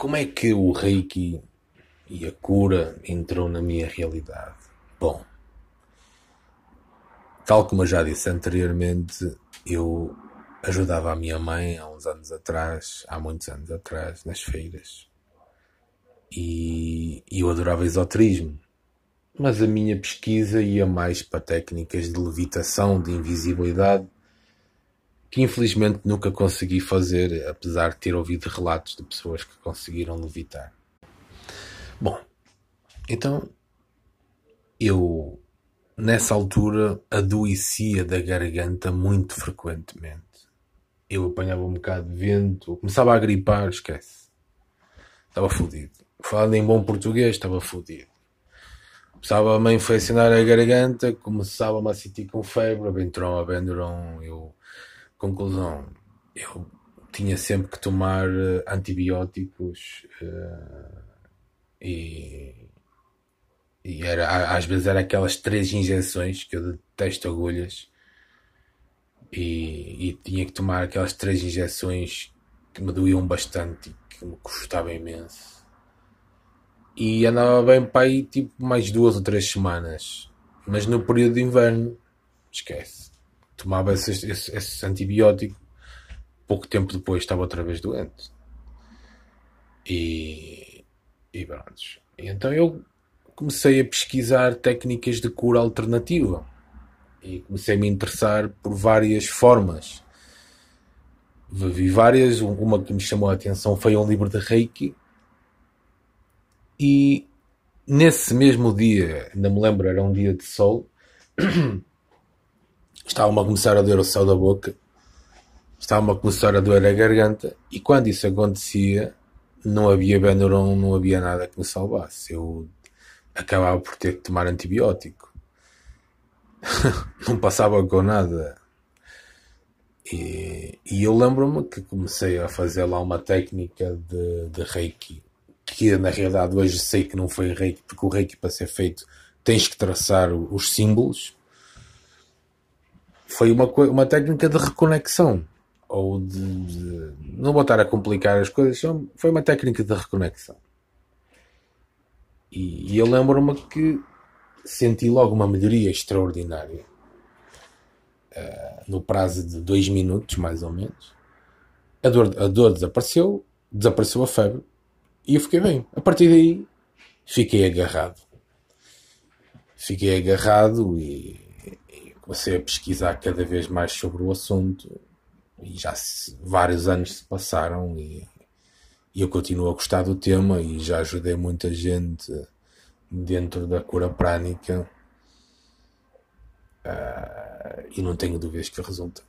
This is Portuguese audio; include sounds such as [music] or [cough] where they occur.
como é que o Reiki e a cura entrou na minha realidade? Bom, tal como eu já disse anteriormente, eu ajudava a minha mãe há uns anos atrás, há muitos anos atrás, nas feiras. E, eu adorava esoterismo. Mas a minha pesquisa ia mais para técnicas de levitação, de invisibilidade, que infelizmente nunca consegui fazer, apesar de ter ouvido relatos de pessoas que conseguiram levitar. Bom, então eu nessa altura adoecia da garganta muito frequentemente. Eu apanhava um bocado de vento, começava a gripar, esquece. Estava fodido. Falando em bom português, estava fodido. Começava a infeccionar a garganta, começava-me a sentir com febre, Bentron, a Benderon, eu Conclusão, eu tinha sempre que tomar uh, antibióticos uh, e, e era, às vezes era aquelas três injeções que eu detesto agulhas e, e tinha que tomar aquelas três injeções que me doíam bastante e que me custavam imenso. E andava bem para aí tipo mais duas ou três semanas mas no período de inverno esquece tomava esse, esse, esse antibiótico, pouco tempo depois estava outra vez doente. E, e pronto. E então eu comecei a pesquisar técnicas de cura alternativa e comecei a me interessar por várias formas. Vi várias, uma que me chamou a atenção foi um livro de Reiki. E nesse mesmo dia, ainda me lembro, era um dia de sol, estava-me a começar a doer o céu da boca, estava-me a começar a doer a garganta, e quando isso acontecia, não havia Benuron, não havia nada que me salvasse. Eu acabava por ter que tomar antibiótico. [laughs] não passava com nada. E, e eu lembro-me que comecei a fazer lá uma técnica de, de reiki, que na realidade hoje sei que não foi reiki, porque o reiki para ser feito tens que traçar os símbolos foi uma, uma técnica de reconexão. Ou de, de, Não vou estar a complicar as coisas, foi uma técnica de reconexão. E, e eu lembro-me que senti logo uma melhoria extraordinária. Uh, no prazo de dois minutos, mais ou menos. A dor, a dor desapareceu, desapareceu a febre e eu fiquei bem. A partir daí, fiquei agarrado. Fiquei agarrado e comecei a pesquisar cada vez mais sobre o assunto e já vários anos se passaram e, e, eu continuo a gostar do tema e já ajudei muita gente dentro da cura prânica uh, e não tenho dúvidas que resulta.